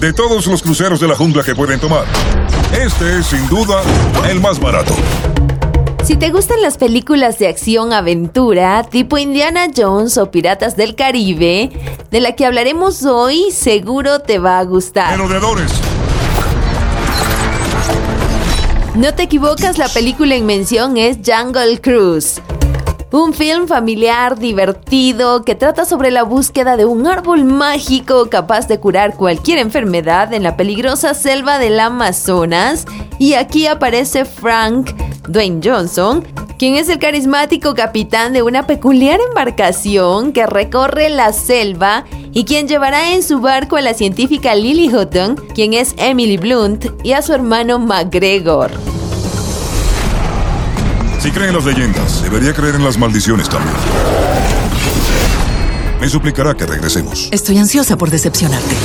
de todos los cruceros de la jungla que pueden tomar. Este es sin duda el más barato. Si te gustan las películas de acción aventura, tipo Indiana Jones o Piratas del Caribe, de la que hablaremos hoy, seguro te va a gustar. Merodeadores. No te equivocas, la película en mención es Jungle Cruise. Un film familiar, divertido, que trata sobre la búsqueda de un árbol mágico capaz de curar cualquier enfermedad en la peligrosa selva del Amazonas. Y aquí aparece Frank Dwayne Johnson, quien es el carismático capitán de una peculiar embarcación que recorre la selva y quien llevará en su barco a la científica Lily Hutton, quien es Emily Blunt, y a su hermano McGregor. Si creen en las leyendas, debería creer en las maldiciones también. Me suplicará que regresemos. Estoy ansiosa por decepcionarte.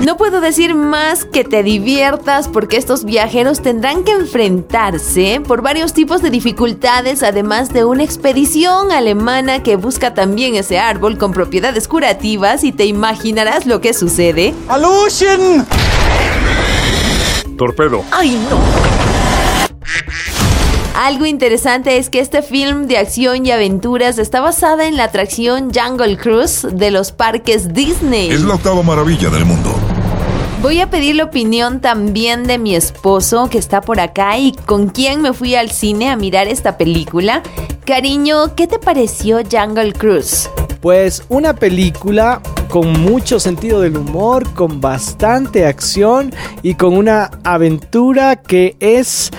No puedo decir más que te diviertas porque estos viajeros tendrán que enfrentarse por varios tipos de dificultades, además de una expedición alemana que busca también ese árbol con propiedades curativas y te imaginarás lo que sucede. ¡Alucin! Torpedo. ¡Ay, no! Algo interesante es que este film de acción y aventuras está basada en la atracción Jungle Cruise de los parques Disney. Es la octava maravilla del mundo. Voy a pedir la opinión también de mi esposo que está por acá y con quien me fui al cine a mirar esta película. Cariño, ¿qué te pareció Jungle Cruise? Pues una película con mucho sentido del humor, con bastante acción y con una aventura que es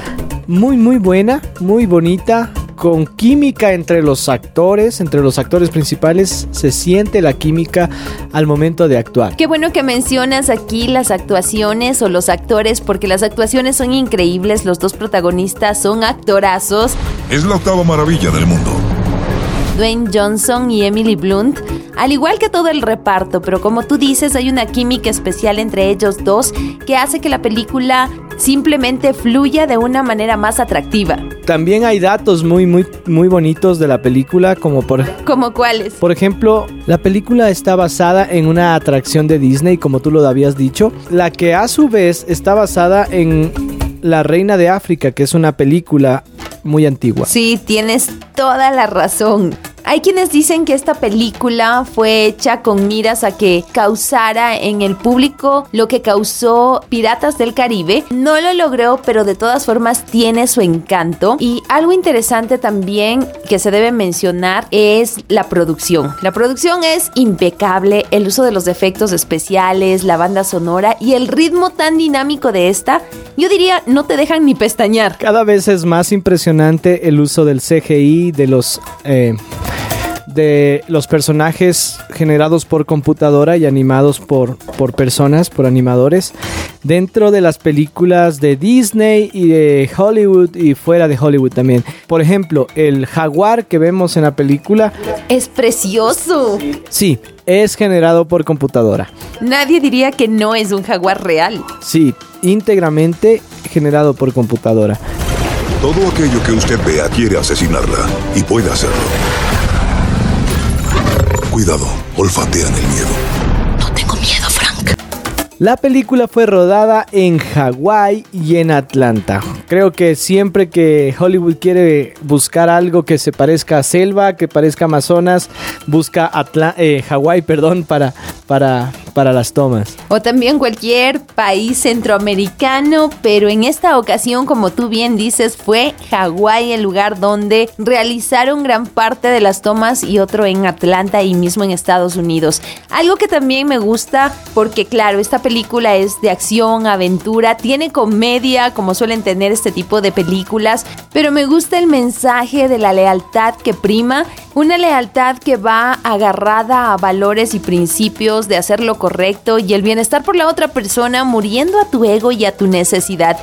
muy muy buena, muy bonita, con química entre los actores, entre los actores principales, se siente la química al momento de actuar. Qué bueno que mencionas aquí las actuaciones o los actores, porque las actuaciones son increíbles, los dos protagonistas son actorazos. Es la octava maravilla del mundo. Dwayne Johnson y Emily Blunt, al igual que todo el reparto, pero como tú dices, hay una química especial entre ellos dos que hace que la película simplemente fluya de una manera más atractiva. También hay datos muy muy muy bonitos de la película, como por ¿Como cuáles? Por ejemplo, la película está basada en una atracción de Disney, como tú lo habías dicho, la que a su vez está basada en La Reina de África, que es una película muy antigua. Sí, tienes toda la razón. Hay quienes dicen que esta película fue hecha con miras a que causara en el público lo que causó Piratas del Caribe. No lo logró, pero de todas formas tiene su encanto. Y algo interesante también que se debe mencionar es la producción. La producción es impecable, el uso de los efectos especiales, la banda sonora y el ritmo tan dinámico de esta, yo diría, no te dejan ni pestañear. Cada vez es más impresionante el uso del CGI, de los... eh, de los personajes generados por computadora y animados por, por personas, por animadores, dentro de las películas de Disney y de Hollywood y fuera de Hollywood también. Por ejemplo, el jaguar que vemos en la película, Es precioso. sí, es generado por computadora. Nadie diría que no es un jaguar real. Sí, íntegramente generado por computadora. Todo aquello que usted vea quiere asesinarla y puede hacerlo. Cuidado, olfatean el miedo. No tengo miedo, Frank. La película fue rodada en Hawái y en Atlanta. Creo que siempre que Hollywood quiere buscar algo que se parezca a selva, que parezca Amazonas, busca eh, Hawái, perdón, para, para, para las tomas. O también cualquier país centroamericano, pero en esta ocasión, como tú bien dices, fue Hawái el lugar donde realizaron gran parte de las tomas y otro en Atlanta y mismo en Estados Unidos. Algo que también me gusta porque claro, esta película es de acción, aventura, tiene comedia como suelen tener este tipo de películas, pero me gusta el mensaje de la lealtad que prima, una lealtad que va agarrada a valores y principios de hacer lo correcto y el bienestar por la otra persona, muriendo a tu ego y a tu necesidad.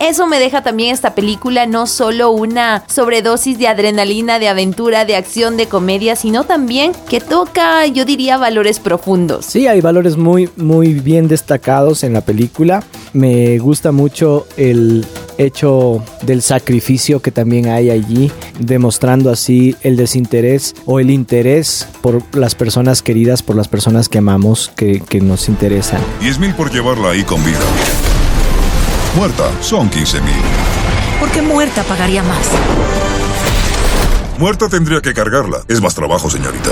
Eso me deja también esta película no solo una sobredosis de adrenalina, de aventura, de acción, de comedia, sino también que toca, yo diría, valores profundos. Sí, hay valores muy, muy bien destacados en la película. Me gusta mucho el, hecho del sacrificio que también hay allí, demostrando así el desinterés o el interés por las personas queridas, por las personas que amamos, que, que nos interesan. 10 mil por llevarla ahí con vida. Muerta son 15 mil. Porque muerta pagaría más. Muerta tendría que cargarla. Es más trabajo, señorita.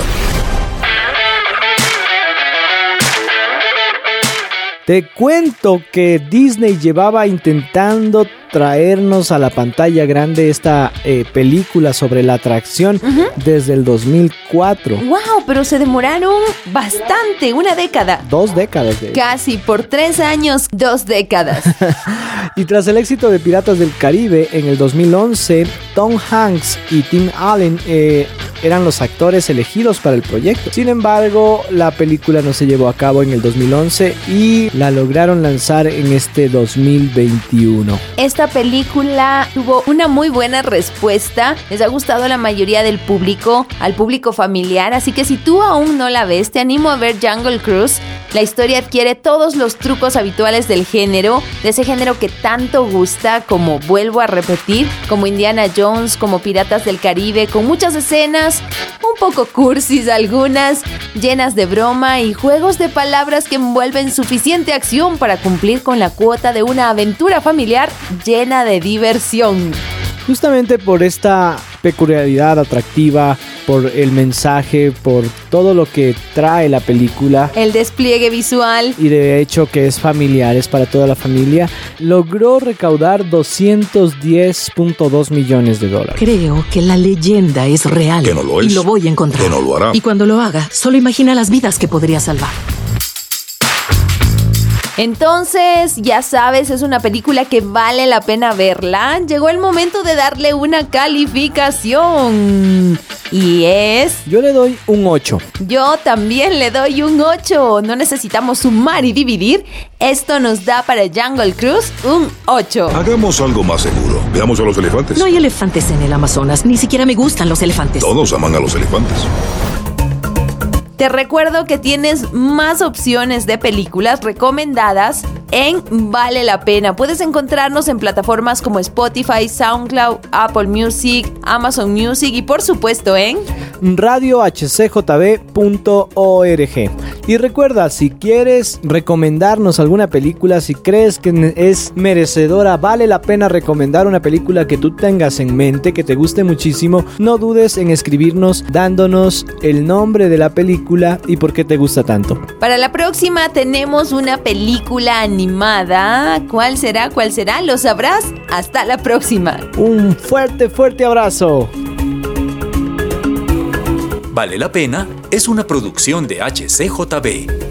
Te cuento que Disney llevaba intentando traernos a la pantalla grande esta eh, película sobre la atracción desde el 2004. ¡Wow! Pero se demoraron bastante, una década. Dos décadas. De... Casi por tres años, dos décadas. y tras el éxito de Piratas del Caribe en el 2011, Tom Hanks y Tim Allen eh, eran los actores elegidos para el proyecto. Sin embargo, la película no se llevó a cabo en el 2011 y la lograron lanzar en este 2021. Esta película tuvo una muy buena respuesta. Les ha gustado a la mayoría del público, al público familiar. Así que si tú aún no la ves, te animo a ver Jungle Cruise. La historia adquiere todos los trucos habituales del género, de ese género que tanto gusta, como vuelvo a repetir, como Indiana Jones, como Piratas del Caribe, con muchas escenas, un poco cursis algunas, llenas de broma y juegos de palabras que envuelven suficiente acción para cumplir con la cuota de una aventura familiar llena de diversión. Justamente por esta peculiaridad atractiva, por el mensaje, por todo lo que trae la película. El despliegue visual. Y de hecho que es familiar, es para toda la familia. Logró recaudar 210.2 millones de dólares. Creo que la leyenda es real. Que no lo es. Y lo voy a encontrar. Que no lo hará. Y cuando lo haga, solo imagina las vidas que podría salvar. Entonces, ya sabes, es una película que vale la pena verla. Llegó el momento de darle una calificación. Y es... Yo le doy un 8. Yo también le doy un 8. No necesitamos sumar y dividir. Esto nos da para Jungle Cruise un 8. Hagamos algo más seguro. Veamos a los elefantes. No hay elefantes en el Amazonas. Ni siquiera me gustan los elefantes. Todos aman a los elefantes. Te recuerdo que tienes más opciones de películas recomendadas en Vale la Pena. Puedes encontrarnos en plataformas como Spotify, SoundCloud, Apple Music, Amazon Music y por supuesto en radiohcjb.org. Y recuerda, si quieres recomendarnos alguna película, si crees que es merecedora, vale la pena recomendar una película que tú tengas en mente, que te guste muchísimo, no dudes en escribirnos dándonos el nombre de la película y por qué te gusta tanto. Para la próxima tenemos una película animada. ¿Cuál será? ¿Cuál será? Lo sabrás. Hasta la próxima. Un fuerte, fuerte abrazo. Vale la pena es una producción de HCJB.